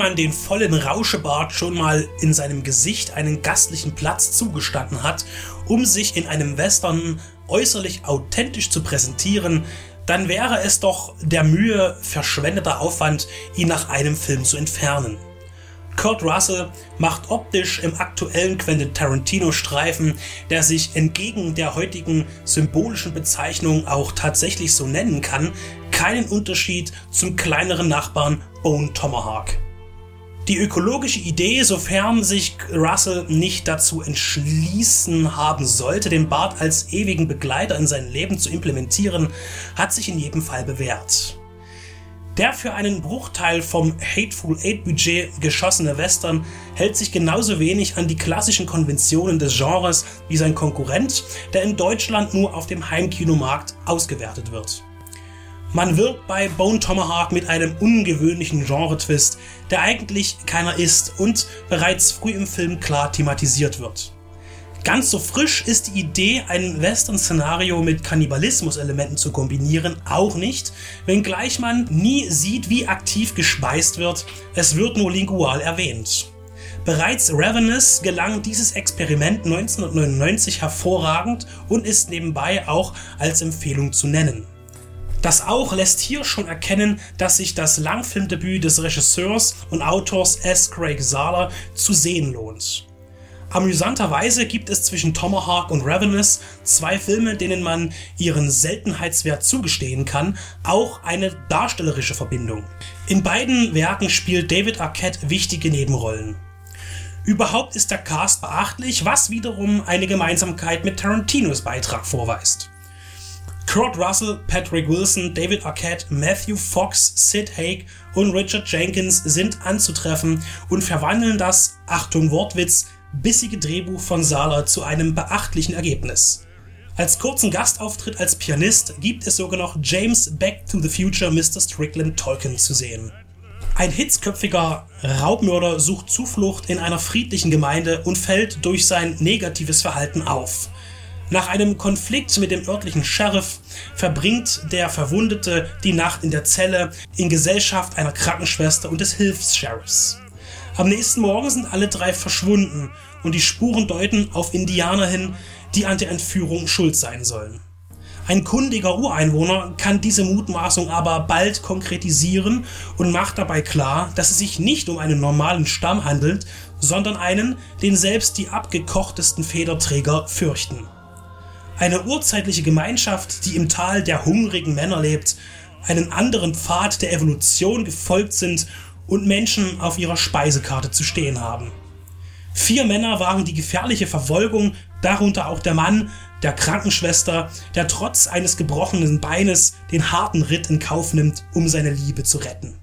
Man den vollen Rauschebart schon mal in seinem Gesicht einen gastlichen Platz zugestanden hat, um sich in einem Western äußerlich authentisch zu präsentieren, dann wäre es doch der Mühe verschwendeter Aufwand, ihn nach einem Film zu entfernen. Kurt Russell macht optisch im aktuellen Quentin Tarantino-Streifen, der sich entgegen der heutigen symbolischen Bezeichnung auch tatsächlich so nennen kann, keinen Unterschied zum kleineren Nachbarn Bone Tomahawk. Die ökologische Idee, sofern sich Russell nicht dazu entschließen haben sollte, den Bart als ewigen Begleiter in sein Leben zu implementieren, hat sich in jedem Fall bewährt. Der für einen Bruchteil vom Hateful Eight Budget geschossene Western hält sich genauso wenig an die klassischen Konventionen des Genres wie sein Konkurrent, der in Deutschland nur auf dem Heimkinomarkt ausgewertet wird. Man wirbt bei Bone Tomahawk mit einem ungewöhnlichen Genre-Twist, der eigentlich keiner ist und bereits früh im Film klar thematisiert wird. Ganz so frisch ist die Idee, ein Western-Szenario mit Kannibalismus-Elementen zu kombinieren, auch nicht, wenngleich man nie sieht, wie aktiv gespeist wird, es wird nur lingual erwähnt. Bereits Ravenous gelang dieses Experiment 1999 hervorragend und ist nebenbei auch als Empfehlung zu nennen. Das auch lässt hier schon erkennen, dass sich das Langfilmdebüt des Regisseurs und Autors S. Craig Zahler zu sehen lohnt. Amüsanterweise gibt es zwischen Tomahawk und Ravenous, zwei Filme, denen man ihren Seltenheitswert zugestehen kann, auch eine darstellerische Verbindung. In beiden Werken spielt David Arquette wichtige Nebenrollen. Überhaupt ist der Cast beachtlich, was wiederum eine Gemeinsamkeit mit Tarantinos Beitrag vorweist. Kurt Russell, Patrick Wilson, David Arquette, Matthew Fox, Sid Haig und Richard Jenkins sind anzutreffen und verwandeln das, Achtung Wortwitz, bissige Drehbuch von Sala zu einem beachtlichen Ergebnis. Als kurzen Gastauftritt als Pianist gibt es sogar noch James Back to the Future Mr. Strickland Tolkien zu sehen. Ein hitzköpfiger Raubmörder sucht Zuflucht in einer friedlichen Gemeinde und fällt durch sein negatives Verhalten auf. Nach einem Konflikt mit dem örtlichen Sheriff verbringt der Verwundete die Nacht in der Zelle in Gesellschaft einer Krankenschwester und des Hilfs-Sheriffs. Am nächsten Morgen sind alle drei verschwunden und die Spuren deuten auf Indianer hin, die an der Entführung schuld sein sollen. Ein kundiger Ureinwohner kann diese Mutmaßung aber bald konkretisieren und macht dabei klar, dass es sich nicht um einen normalen Stamm handelt, sondern einen, den selbst die abgekochtesten Federträger fürchten. Eine urzeitliche Gemeinschaft, die im Tal der hungrigen Männer lebt, einen anderen Pfad der Evolution gefolgt sind und Menschen auf ihrer Speisekarte zu stehen haben. Vier Männer waren die gefährliche Verfolgung, darunter auch der Mann der Krankenschwester, der trotz eines gebrochenen Beines den harten Ritt in Kauf nimmt, um seine Liebe zu retten.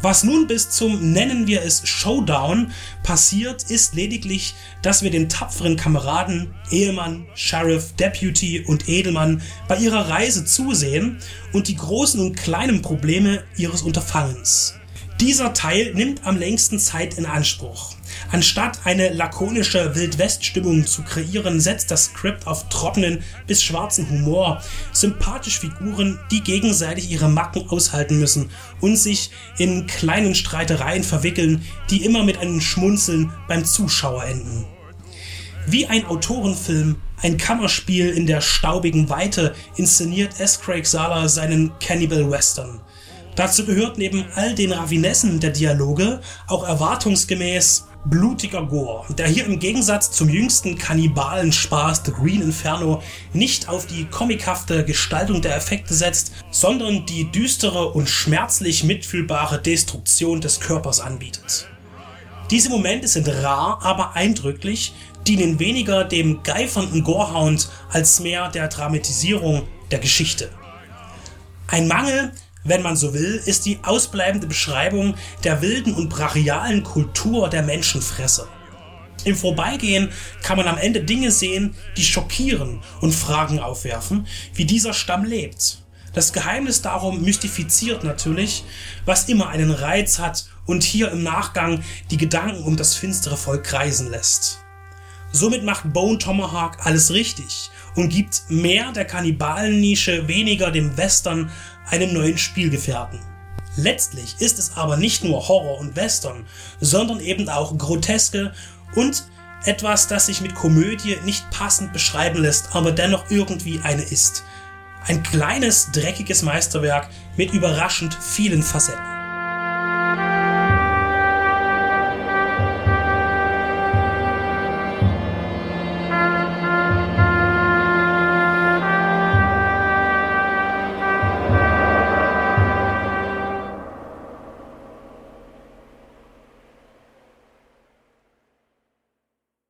Was nun bis zum, nennen wir es, Showdown passiert, ist lediglich, dass wir den tapferen Kameraden, Ehemann, Sheriff, Deputy und Edelmann bei ihrer Reise zusehen und die großen und kleinen Probleme ihres Unterfangens. Dieser Teil nimmt am längsten Zeit in Anspruch. Anstatt eine lakonische Wildwest-Stimmung zu kreieren, setzt das Skript auf trockenen bis schwarzen Humor, sympathische Figuren, die gegenseitig ihre Macken aushalten müssen und sich in kleinen Streitereien verwickeln, die immer mit einem Schmunzeln beim Zuschauer enden. Wie ein Autorenfilm, ein Kammerspiel in der staubigen Weite inszeniert S. Craig Sala seinen Cannibal Western. Dazu gehört neben all den Raffinessen der Dialoge auch erwartungsgemäß blutiger Gore, der hier im Gegensatz zum jüngsten Kannibalen-Spaß The Green Inferno nicht auf die comichafte Gestaltung der Effekte setzt, sondern die düstere und schmerzlich mitfühlbare Destruktion des Körpers anbietet. Diese Momente sind rar, aber eindrücklich, dienen weniger dem geifernden Gorehound als mehr der Dramatisierung der Geschichte. Ein Mangel, wenn man so will, ist die ausbleibende Beschreibung der wilden und brachialen Kultur der Menschenfresser. Im Vorbeigehen kann man am Ende Dinge sehen, die schockieren und Fragen aufwerfen, wie dieser Stamm lebt. Das Geheimnis darum mystifiziert natürlich, was immer einen Reiz hat und hier im Nachgang die Gedanken um das finstere Volk kreisen lässt. Somit macht Bone Tomahawk alles richtig und gibt mehr der Kannibalen-Nische, weniger dem Western einen neuen Spielgefährten. Letztlich ist es aber nicht nur Horror und Western, sondern eben auch Groteske und etwas, das sich mit Komödie nicht passend beschreiben lässt, aber dennoch irgendwie eine ist. Ein kleines, dreckiges Meisterwerk mit überraschend vielen Facetten.